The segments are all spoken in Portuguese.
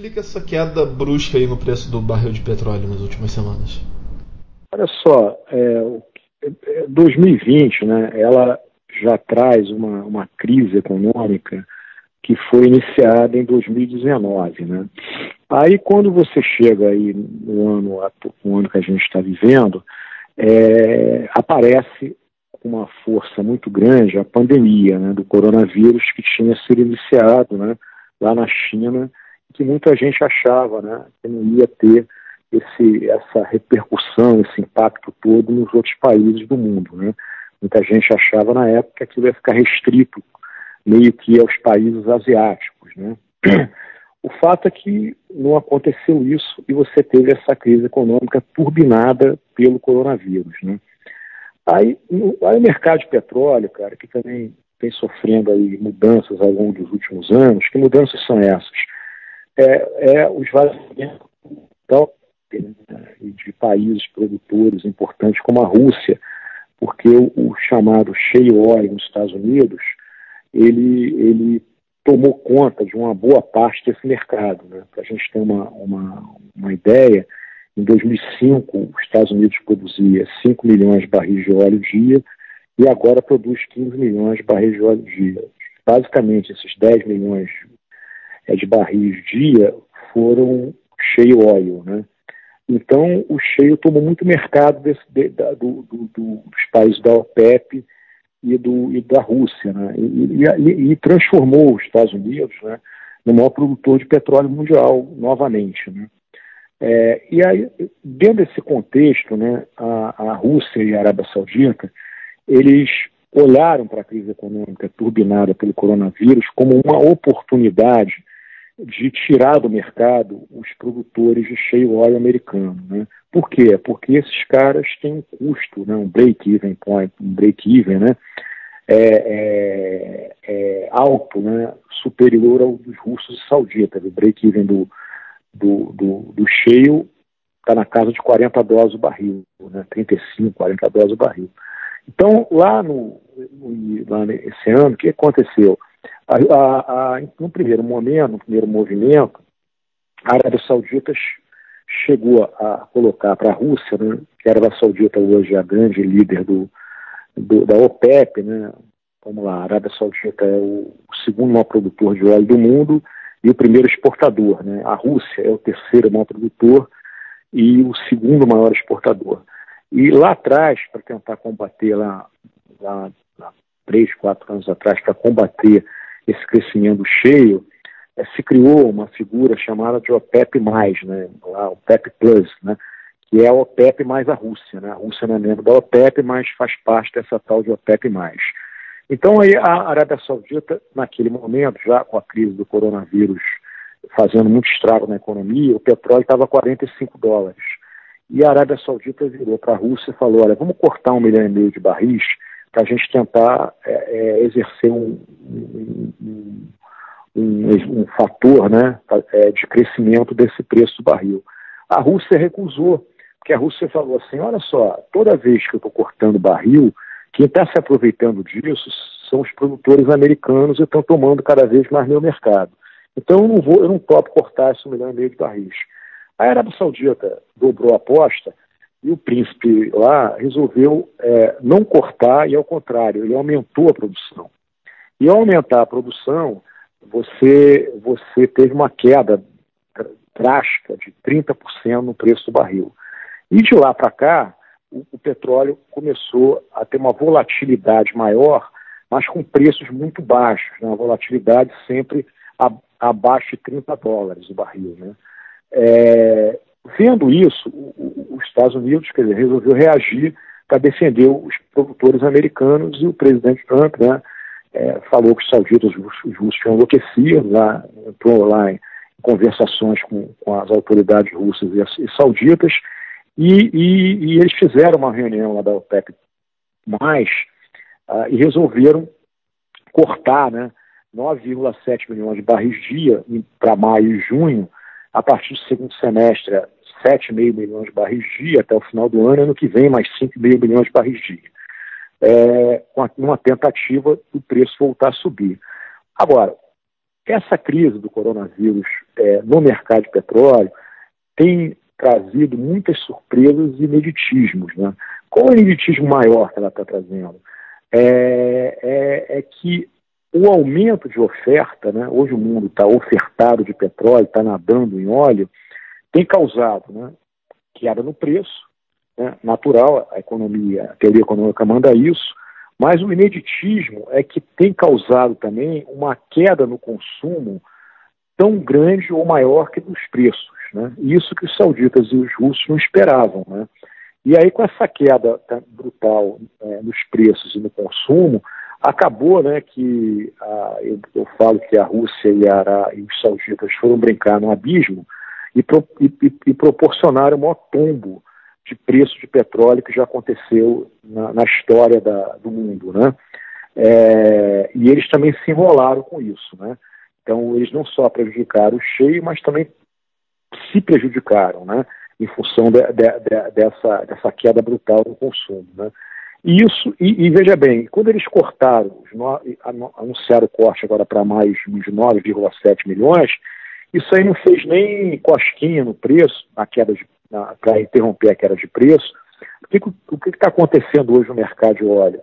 explica essa queda brusca aí no preço do barril de petróleo nas últimas semanas? Olha só, é, 2020, é, né, ela já traz uma, uma crise econômica que foi iniciada em 2019, né? Aí quando você chega aí no ano, no ano que a gente está vivendo, é, aparece com uma força muito grande a pandemia né, do coronavírus que tinha sido iniciado né, lá na China, que muita gente achava né, que não ia ter esse, essa repercussão, esse impacto todo nos outros países do mundo. Né? Muita gente achava na época que aquilo ia ficar restrito meio que aos países asiáticos. Né? O fato é que não aconteceu isso e você teve essa crise econômica turbinada pelo coronavírus. Né? Aí, aí o mercado de petróleo, cara, que também vem sofrendo aí mudanças ao longo dos últimos anos, que mudanças são essas? É, é os vazamentos de países produtores importantes como a Rússia, porque o, o chamado shale oil nos Estados Unidos, ele, ele tomou conta de uma boa parte desse mercado. Né? Para a gente ter uma, uma, uma ideia, em 2005, os Estados Unidos produzia 5 milhões de barris de óleo dia e agora produz 15 milhões de barris de óleo dia. Basicamente, esses 10 milhões de barris dia foram cheio óleo, né? Então, o cheio tomou muito mercado desse, de, da, do, do, dos países da OPEP e, do, e da Rússia, né? E, e, e, transformou os Estados Unidos né, no maior produtor de petróleo mundial novamente. Né? É, e aí, dentro desse contexto, né, a, a Rússia e a Arábia Saudita, eles olharam para a crise econômica turbinada pelo coronavírus como uma oportunidade de tirar do mercado os produtores de cheio óleo americano. Né? Por quê? Porque esses caras têm um custo, né? um break-even point, um break-even, né? É, é, é, alto, né? superior ao dos russos e sauditas. O break-even do, do, do, do cheio está na casa de 40 dólares o barril, né? 35, 40 dólares o barril. Então, lá no, no lá nesse ano, o que aconteceu? A, a, a, no primeiro momento, no primeiro movimento, a Arábia Saudita chegou a colocar para a Rússia, né, que a Arábia Saudita hoje é a grande líder do, do, da OPEP, né, vamos lá, a Arábia Saudita é o, segundo maior produtor de óleo do mundo e o primeiro exportador. Né? A Rússia é o terceiro maior produtor e o segundo maior exportador. E lá atrás, para tentar combater, lá, lá, lá três, quatro anos atrás, para combater esse crescimento cheio, é, se criou uma figura chamada de OPEP+, né, OPEP Plus, né, que é a OPEP mais a Rússia. Né? A Rússia não é membro da OPEP, mas faz parte dessa tal de OPEP+. Então aí a Arábia Saudita, naquele momento, já com a crise do coronavírus fazendo muito estrago na economia, o petróleo estava a 45 dólares. E a Arábia Saudita virou para a Rússia e falou, olha, vamos cortar um milhão e meio de barris para a gente tentar é, é, exercer um, um, um, um, fator né, é, de crescimento desse preço do barril. A Rússia recusou, porque a Rússia falou assim, olha só, toda vez que eu estou cortando barril, quem está se aproveitando disso são os produtores americanos e estão tomando cada vez mais meu mercado. Então eu não vou, eu não topo cortar esse milhão e meio de barris. A Arábia Saudita dobrou a aposta e o príncipe lá resolveu é, não cortar e, ao contrário, ele aumentou a produção. E ao aumentar a produção, você, você teve uma queda drástica de 30% no preço do barril. E de lá para cá, o, o, petróleo começou a ter uma volatilidade maior, mas com preços muito baixos, né? uma volatilidade sempre a, abaixo de 30 dólares o barril. Né? É, Vendo isso, os Estados Unidos quer dizer, resolveu reagir para defender os produtores americanos e o presidente Trump né, é, falou que os sauditas, os russos tinham enlouquecido, lá, entrou lá em conversações com, com as autoridades russas e, e sauditas, e, e, e, eles fizeram uma reunião lá da OPEP+, mais, uh, e resolveram cortar né, 9,7 milhões de barris dia para maio e junho, a partir do segundo semestre, 7,5 milhões de barris dia até o final do ano, ano que vem mais 5,5 milhões de barris dia. É, uma tentativa do preço voltar a subir. Agora, essa crise do coronavírus é, no mercado de petróleo tem trazido muitas surpresas e ineditismos. Né? Qual é o ineditismo maior que ela está trazendo? É, é, é, que o aumento de oferta, né? hoje o mundo está ofertado de petróleo, está nadando em óleo, tem causado né, queda no preço, né, natural, a economia, a teoria econômica manda isso, mas o ineditismo é que tem causado também uma queda no consumo tão grande ou maior que dos preços. Né? Isso que os sauditas e os russos não esperavam. Né? E aí, com essa queda brutal é, nos preços e no consumo, acabou né, que a, eu, eu, falo que a Rússia e, a, e os sauditas foram brincar no abismo e, pro, e, e proporcionaram o maior tombo de preço de petróleo que já aconteceu na, na história da, do mundo, né? É, e eles também se enrolaram com isso, né? Então eles não só prejudicaram o cheio, mas também se prejudicaram, né? Em função de, de, de, dessa, dessa queda brutal no consumo, né? E isso, e, e, veja bem, quando eles cortaram, anunciaram o corte agora para mais de 9,7 milhões, isso aí não fez nem cosquinha no preço, na queda para interromper a queda de preço. O que que está acontecendo hoje no mercado de óleo?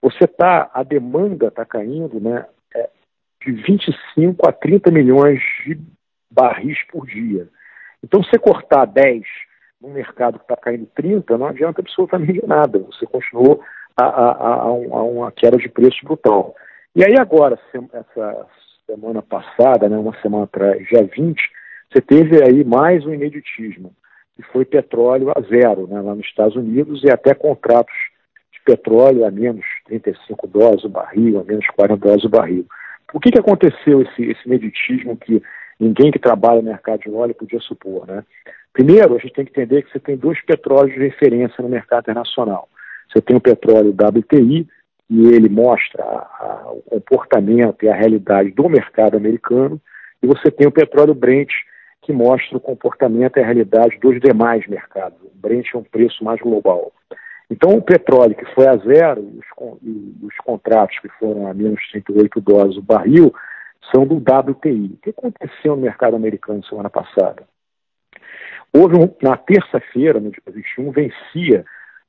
Você está, a demanda está caindo, né, é, de 25 a 30 milhões de barris por dia. Então, você cortar 10 num mercado que está caindo 30, não adianta absolutamente nada. Você continuou a, a, a, a uma queda de preço brutal. E aí agora, essa semana passada, né, uma semana atrás, dia 20, você teve aí mais um ineditismo que foi petróleo a zero né, lá nos Estados Unidos e até contratos de petróleo a menos 35 dólares o barril, a menos 40 dólares o barril. O que, que aconteceu esse, esse meditismo que ninguém que trabalha no mercado de óleo podia supor? Né? Primeiro, a gente tem que entender que você tem dois petróleos de referência no mercado internacional. Você tem o petróleo WTI, e ele mostra a, a, o comportamento e a realidade do mercado americano, e você tem o petróleo Brent, que mostra o comportamento e a realidade dos demais mercados. O Brent é um preço mais global. Então, o petróleo que foi a zero os, os contratos que foram a menos 38 dólares o barril são do WTI. O que aconteceu no mercado americano semana passada? Houve um, na terça-feira, no dia 21, vencia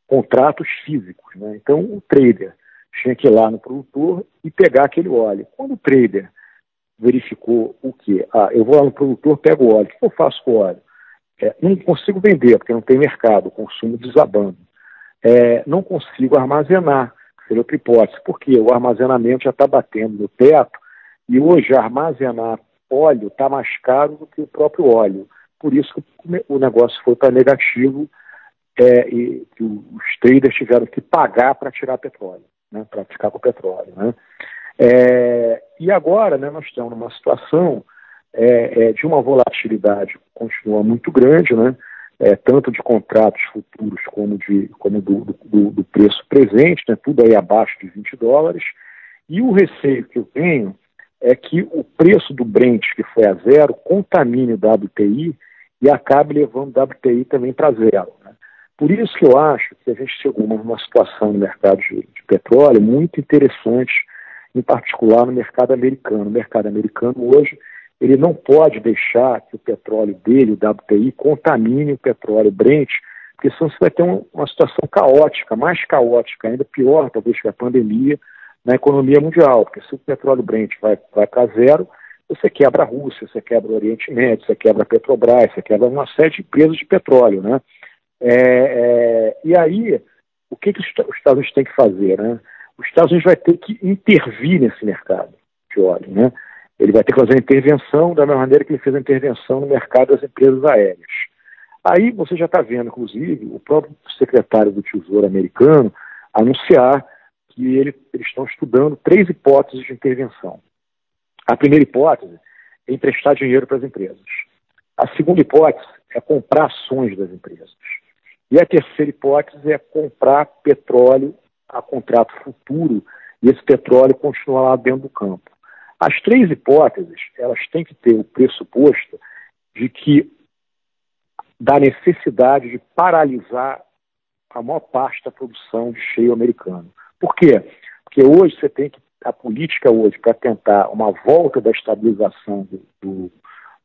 contratos físicos. Né? Então, o trader tinha que ir lá no produtor e pegar aquele óleo. Quando o trader verificou o quê? Ah, eu vou lá no produtor, pego o óleo. O que eu faço com o óleo? É, não consigo vender, porque não tem mercado, o consumo desabando. É, não consigo armazenar, seria outra hipótese, porque o armazenamento já está batendo no teto e hoje armazenar óleo está mais caro do que o próprio óleo. Por isso que o negócio foi para negativo é, e os traders tiveram que pagar para tirar petróleo, né, para ficar com o petróleo. Né? É, e agora né, nós estamos numa situação é, é, de uma volatilidade que continua muito grande, né, é, tanto de contratos futuros como, de, como do, do, do, preço presente, né, tudo aí abaixo de 20 dólares. E o receio que eu tenho é que o preço do Brent, que foi a zero, contamine o WTI e acabe levando o WTI também para zero. Né? Por isso que eu acho que a gente chegou numa situação no mercado de, de petróleo muito interessante em particular no mercado americano. O mercado americano hoje ele não pode deixar que o petróleo dele, o WTI, contamine o petróleo Brent, porque senão você vai ter um, uma situação caótica, mais caótica, ainda pior talvez que a pandemia na economia mundial, porque se o petróleo Brent vai, vai para zero, você quebra a Rússia, você quebra o Oriente Médio, você quebra a Petrobras, você quebra uma série de empresas de petróleo, né? É, é, e aí, o que, que os Estados Unidos têm que fazer, né? os Estados Unidos vai ter que intervir nesse mercado de óleo, né? Ele vai ter que fazer a intervenção da mesma maneira que ele fez a intervenção no mercado das empresas aéreas. Aí você já está vendo, inclusive, o próprio secretário do Tesouro americano anunciar que ele, eles estão estudando três hipóteses de intervenção. A primeira hipótese é emprestar dinheiro para as empresas. A segunda hipótese é comprar ações das empresas. E a terceira hipótese é comprar petróleo a contrato futuro e esse petróleo continuar lá dentro do campo. As três hipóteses, elas têm que ter o pressuposto de que da necessidade de paralisar a maior parte da produção de cheio americano. Por quê? Porque hoje você tem que a política hoje para tentar uma volta da estabilização do, do,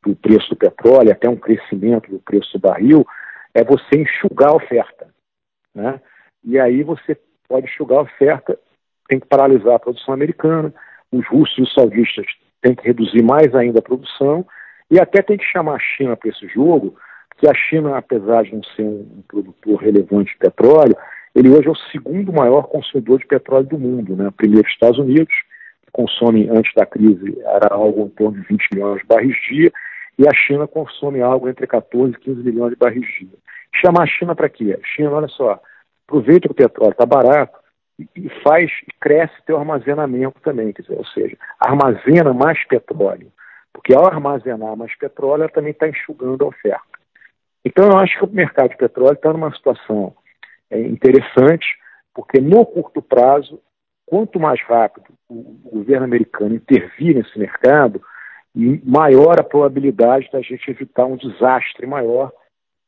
do, preço do petróleo, até um crescimento do preço do barril, é você enxugar a oferta. Né? E aí você pode enxugar a oferta, tem que paralisar a produção americana, os russos e os saudistas têm que reduzir mais ainda a produção, e até tem que chamar a China para esse jogo, que a China, apesar de não ser um produtor relevante de petróleo, ele hoje é o segundo maior consumidor de petróleo do mundo. Né? Primeiro, Estados Unidos, que consome, antes da crise, era algo em torno de 20 milhões de barris dia, e a China consome algo entre 14 e 15 milhões de barris dia. Chamar a China para quê? China, olha só, aproveita que o petróleo está barato e faz, cresce teu armazenamento também, quer dizer, ou seja, armazena mais petróleo, porque ao armazenar mais petróleo, ela também está enxugando a oferta. Então, eu acho que o mercado de petróleo está numa situação é, interessante, porque no curto prazo, quanto mais rápido o, governo americano intervir nesse mercado, maior a probabilidade da gente evitar um desastre maior,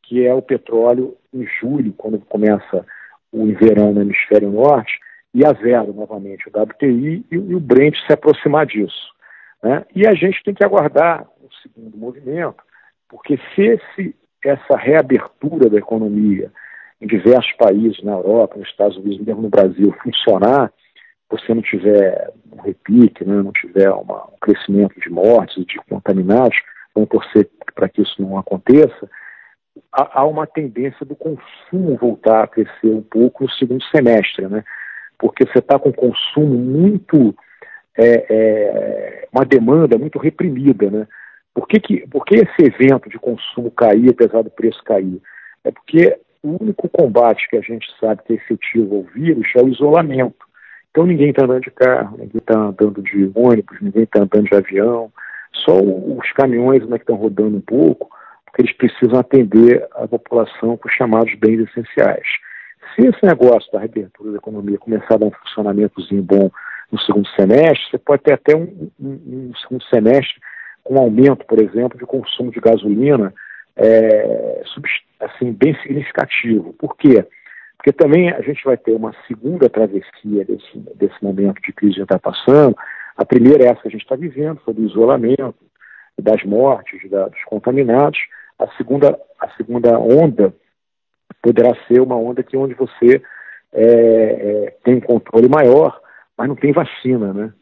que é o petróleo em julho, quando começa o verão no hemisfério norte, e a zero novamente, o WTI e, e o Brent se aproximar disso. Né? E a gente tem que aguardar o segundo movimento, porque se esse essa reabertura da economia em diversos países, na Europa, nos Estados Unidos, mesmo no Brasil, funcionar, você não tiver um repique, né, não tiver uma, um crescimento de mortes, de contaminados, vamos torcer para que isso não aconteça, há, há, uma tendência do consumo voltar a crescer um pouco no segundo semestre, né? Porque você está com consumo muito, é, é, uma demanda muito reprimida, né? Por que, que, por que esse evento de consumo cair, apesar do preço cair? É porque o único combate que a gente sabe que é efetivo ao vírus é o isolamento. Então ninguém está andando de carro, ninguém está andando de ônibus, ninguém está andando de avião, só os caminhões né, que estão rodando um pouco, porque eles precisam atender a população com os chamados bens essenciais. Se esse negócio da reabertura da economia começar a dar um funcionamentozinho bom no segundo semestre, você pode ter até um, um, um segundo semestre com aumento, por exemplo, de consumo de gasolina é, assim, bem significativo. Por quê? Porque também a gente vai ter uma segunda travessia desse, desse momento de crise que está passando. A primeira é essa que a gente está vivendo, foi do isolamento, das mortes, da, dos contaminados. A segunda, a segunda onda poderá ser uma onda que onde você é, é, tem um controle maior, mas não tem vacina, né?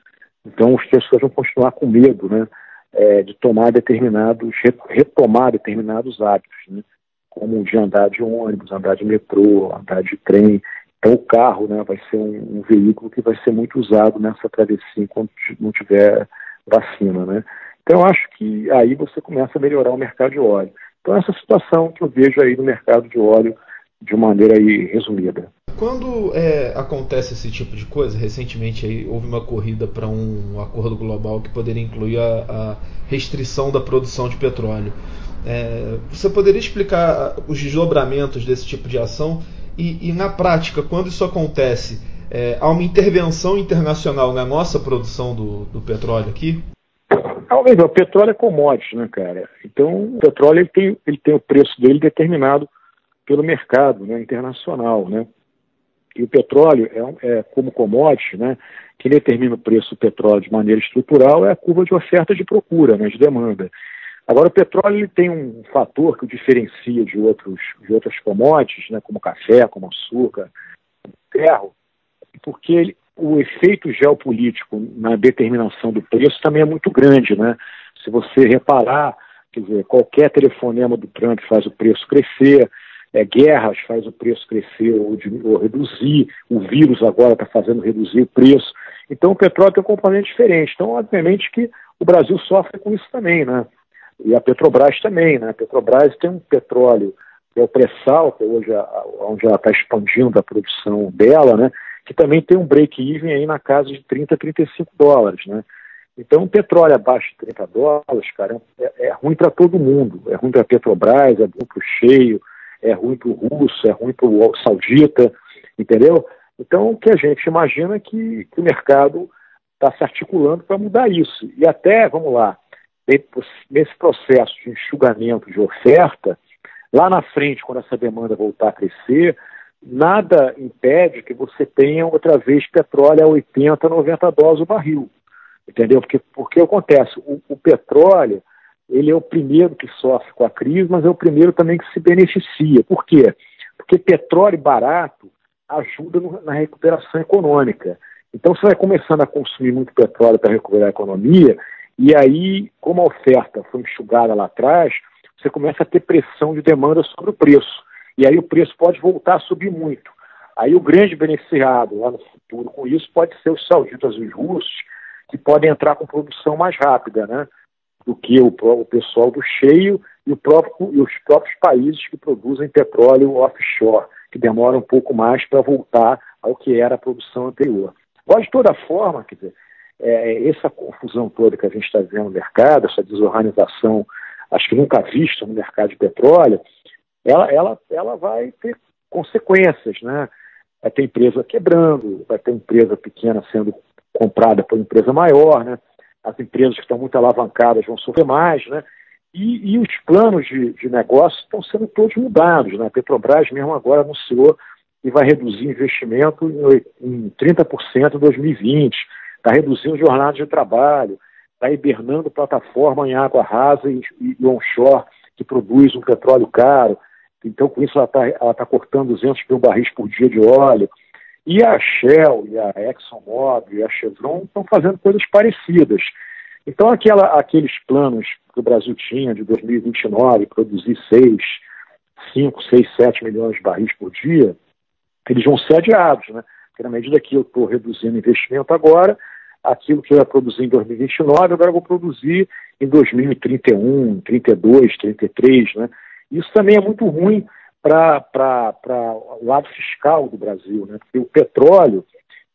Então as pessoas vão continuar com medo, né? É, de tomar determinados, retomar determinados hábitos, né? como de andar de ônibus, andar de metrô, andar de trem. Então o carro né, vai ser um, um veículo que vai ser muito usado nessa travessia enquanto não tiver vacina. Né? Então acho que aí você começa a melhorar o mercado de óleo. Então essa situação que eu vejo aí no mercado de óleo de maneira aí resumida. Quando é, acontece esse tipo de coisa, recentemente aí, houve uma corrida para um acordo global que poderia incluir a, a restrição da produção de petróleo. É, você poderia explicar os desdobramentos desse tipo de ação e, e na prática, quando isso acontece, é, há uma intervenção internacional na nossa produção do, do petróleo aqui? O petróleo é commodity, né, cara? Então, o petróleo ele tem, ele tem o preço dele determinado pelo mercado né, internacional, né? E o petróleo, é, é, como commodity, né, que determina o preço do petróleo de maneira estrutural é a curva de oferta e de procura, né, de demanda. Agora, o petróleo ele tem um fator que o diferencia de, outros, de outras commodities, né, como café, como açúcar, ferro, porque ele, o efeito geopolítico na determinação do preço também é muito grande. Né? Se você reparar, quer dizer, qualquer telefonema do Trump faz o preço crescer, é, guerras faz o preço crescer ou, ou reduzir, o vírus agora está fazendo reduzir o preço. Então o petróleo tem um componente diferente. Então, obviamente que o Brasil sofre com isso também, né? E a Petrobras também, né? A Petrobras tem um petróleo que é o pré-sal, que é hoje onde ela está expandindo a produção dela, né? Que também tem um break-even aí na casa de 30, 35 dólares, né? Então, o petróleo abaixo de 30 dólares, cara, é, é ruim para todo mundo. É ruim para a Petrobras, é ruim para o cheio, é ruim para o russo, é ruim para o saudita, entendeu? Então, o que a gente imagina é que, que o mercado está se articulando para mudar isso. E até, vamos lá, nesse processo de enxugamento de oferta, lá na frente, quando essa demanda voltar a crescer, nada impede que você tenha outra vez petróleo a 80, 90 dólares o barril. Entendeu? Porque, porque acontece, o, o petróleo ele é o primeiro que sofre com a crise, mas é o primeiro também que se beneficia. Por quê? Porque petróleo barato ajuda no, na recuperação econômica. Então você vai começando a consumir muito petróleo para recuperar a economia, e aí, como a oferta foi enxugada lá atrás, você começa a ter pressão de demanda sobre o preço. E aí o preço pode voltar a subir muito. Aí o grande beneficiado lá no futuro com isso pode ser os sauditas e os russos, que podem entrar com produção mais rápida, né? Do que o, o pessoal do cheio e, próprio, e os próprios países que produzem petróleo offshore, que demoram um pouco mais para voltar ao que era a produção anterior. Mas, de toda forma, quer dizer, é, essa confusão toda que a gente está vendo no mercado, essa desorganização, acho que nunca vista no mercado de petróleo, ela, ela, ela vai ter consequências, né? Vai ter empresa quebrando, vai ter empresa pequena sendo comprada por empresa maior, né? As empresas que estão muito alavancadas vão sofrer mais, né? E, e os planos de, de negócio estão sendo todos mudados, né? A Petrobras mesmo agora anunciou que vai reduzir investimento em, em 30% em 2020, está reduzindo jornadas de trabalho, está hibernando plataforma em água rasa e, e onshore que produz um petróleo caro, então, com isso, ela está tá cortando 200 mil barris por dia de óleo. E a Shell, e a ExxonMobil, e a Chevron estão fazendo coisas parecidas. Então, aquela, aqueles planos que o Brasil tinha de 2029, produzir 6, 5, 6, 7 milhões de barris por dia, eles vão ser adiados, né? Porque na medida que eu estou reduzindo investimento agora, aquilo que eu ia produzir em 2029, agora eu vou produzir em 2031, 32, 33, né? Isso também é muito ruim para lado fiscal do Brasil, né? o petróleo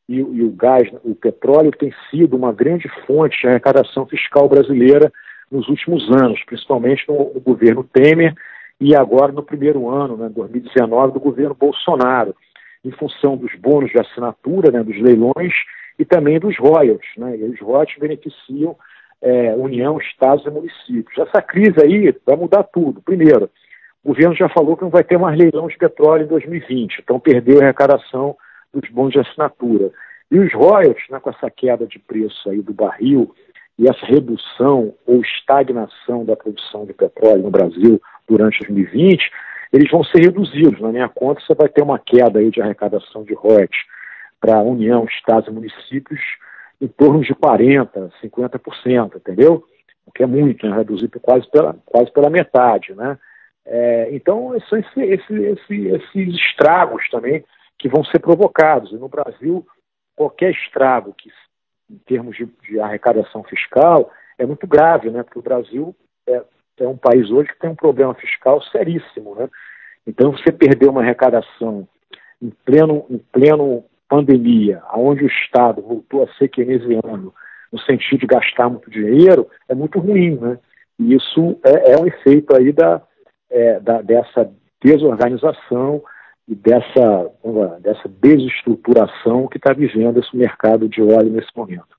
e, e, o gás, o petróleo tem sido uma grande fonte de arrecadação fiscal brasileira nos últimos anos, principalmente no, no governo Temer e agora no primeiro ano, né, 2019, do governo Bolsonaro, em função dos bônus de assinatura, né, dos leilões e também dos royalties. Né, e os royalties beneficiam é, União, Estados e municípios. Essa crise aí vai mudar tudo. Primeiro, o governo já falou que não vai ter mais leilão de petróleo em 2020, então perdeu a arrecadação dos bons de assinatura. E os royalties, né, com essa queda de preço aí do barril e essa redução ou estagnação da produção de petróleo no Brasil durante 2020, eles vão ser reduzidos. Na minha conta, você vai ter uma queda aí de arrecadação de royalties para a União, Estados e municípios em torno de 40%, 50%, entendeu? O que é muito, né? reduzir quase pela, quase pela metade, né? É, então, são esse, esse, esse, esses estragos também que vão ser provocados. E no Brasil, qualquer estrago que, em termos de, de arrecadação fiscal, é muito grave, né? Porque o Brasil é, é, um país hoje que tem um problema fiscal seríssimo, né? Então, você perder uma arrecadação em pleno, em pleno pandemia, onde o Estado voltou a ser keynesiano, no sentido de gastar muito dinheiro, é muito ruim, né? E isso é, é um efeito aí da, é, da, dessa desorganização e dessa, dessa desestruturação que está vivendo esse mercado de óleo nesse momento.